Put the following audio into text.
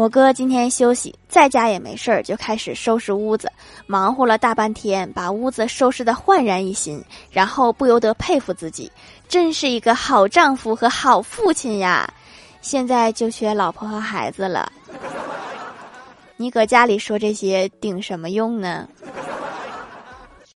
我哥今天休息在家也没事儿就开始收拾屋子忙活了大半天把屋子收拾得焕然一新然后不由得佩服自己真是一个好丈夫和好父亲呀。现在就缺老婆和孩子了。你搁家里说这些顶什么用呢？